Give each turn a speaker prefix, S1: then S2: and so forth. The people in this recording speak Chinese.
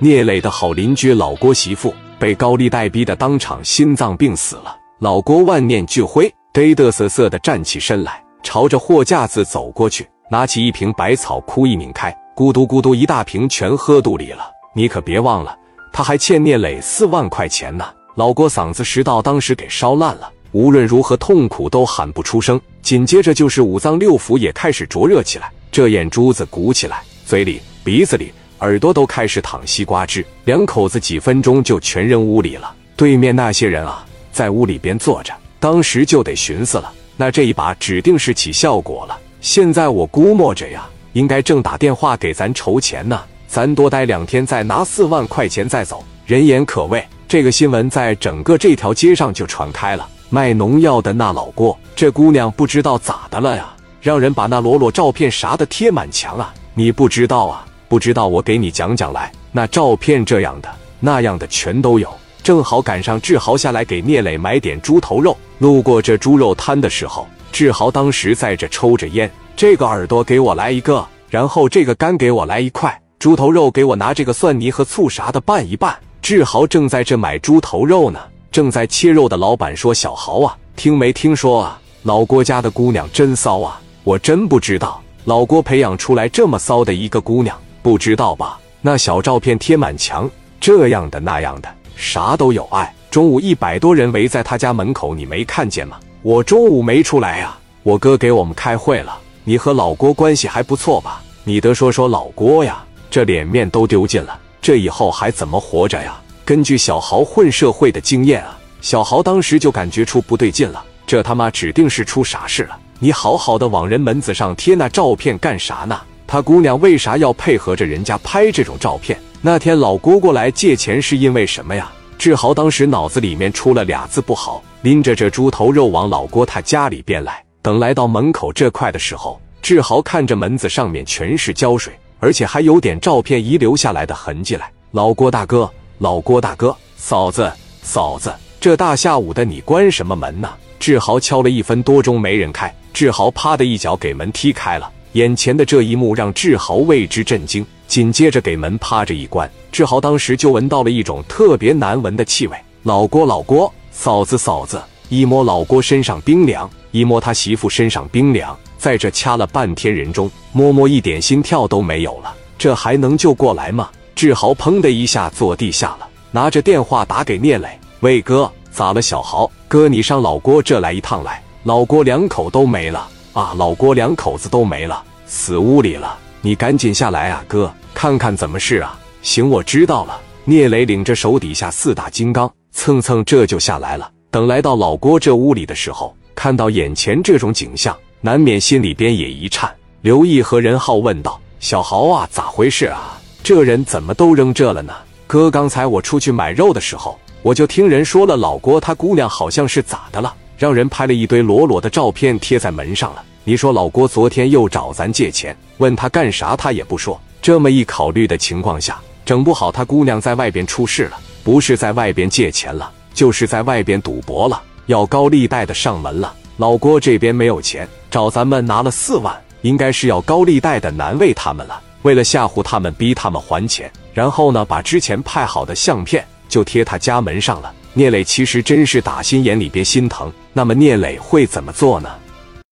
S1: 聂磊的好邻居老郭媳妇被高利贷逼得当场心脏病死了。老郭万念俱灰，嘚嘚瑟瑟的站起身来，朝着货架子走过去，拿起一瓶百草枯一拧开，咕嘟咕嘟一大瓶全喝肚里了。你可别忘了，他还欠聂磊四万块钱呢。老郭嗓子食道当时给烧烂了，无论如何痛苦都喊不出声。紧接着就是五脏六腑也开始灼热起来，这眼珠子鼓起来，嘴里、鼻子里、耳朵都开始淌西瓜汁。两口子几分钟就全扔屋里了。对面那些人啊，在屋里边坐着，当时就得寻思了，那这一把指定是起效果了。现在我估摸着呀，应该正打电话给咱筹钱呢，咱多待两天再拿四万块钱再走。人言可畏，这个新闻在整个这条街上就传开了。卖农药的那老郭，这姑娘不知道咋的了呀？让人把那裸裸照片啥的贴满墙啊！你不知道啊？不知道我给你讲讲来。那照片这样的那样的全都有。正好赶上志豪下来给聂磊买点猪头肉，路过这猪肉摊的时候，志豪当时在这抽着烟。这个耳朵给我来一个，然后这个肝给我来一块，猪头肉给我拿这个蒜泥和醋啥的拌一拌。志豪正在这买猪头肉呢。正在切肉的老板说：“小豪啊，听没听说啊？老郭家的姑娘真骚啊！我真不知道，老郭培养出来这么骚的一个姑娘，不知道吧？那小照片贴满墙，这样的那样的，啥都有。哎，中午一百多人围在他家门口，你没看见吗？我中午没出来呀，我哥给我们开会了。你和老郭关系还不错吧？你得说说老郭呀，这脸面都丢尽了，这以后还怎么活着呀？”根据小豪混社会的经验啊，小豪当时就感觉出不对劲了，这他妈指定是出啥事了！你好好的往人门子上贴那照片干啥呢？他姑娘为啥要配合着人家拍这种照片？那天老郭过来借钱是因为什么呀？志豪当时脑子里面出了俩字不好，拎着这猪头肉往老郭他家里边来。等来到门口这块的时候，志豪看着门子上面全是胶水，而且还有点照片遗留下来的痕迹来。老郭大哥。老郭大哥，嫂子，嫂子，这大下午的你关什么门呢？志豪敲了一分多钟没人开，志豪啪的一脚给门踢开了。眼前的这一幕让志豪为之震惊，紧接着给门趴着一关，志豪当时就闻到了一种特别难闻的气味。老郭，老郭，嫂子，嫂子，一摸老郭身上冰凉，一摸他媳妇身上冰凉，在这掐了半天人中，摸摸一点心跳都没有了，这还能救过来吗？志豪砰的一下坐地下了，拿着电话打给聂磊：“魏哥，咋了？小豪哥，你上老郭这来一趟来。老郭两口都没了啊！老郭两口子都没了，死屋里了。你赶紧下来啊，哥，看看怎么事啊？行，我知道了。”聂磊领着手底下四大金刚，蹭蹭这就下来了。等来到老郭这屋里的时候，看到眼前这种景象，难免心里边也一颤。刘毅和任浩问道：“小豪啊，咋回事啊？”这人怎么都扔这了呢？哥，刚才我出去买肉的时候，我就听人说了，老郭他姑娘好像是咋的了，让人拍了一堆裸裸的照片贴在门上了。你说老郭昨天又找咱借钱，问他干啥，他也不说。这么一考虑的情况下，整不好他姑娘在外边出事了，不是在外边借钱了，就是在外边赌博了，要高利贷的上门了。老郭这边没有钱，找咱们拿了四万，应该是要高利贷的难为他们了。为了吓唬他们，逼他们还钱，然后呢，把之前拍好的相片就贴他家门上了。聂磊其实真是打心眼里边心疼。那么聂磊会怎么做呢？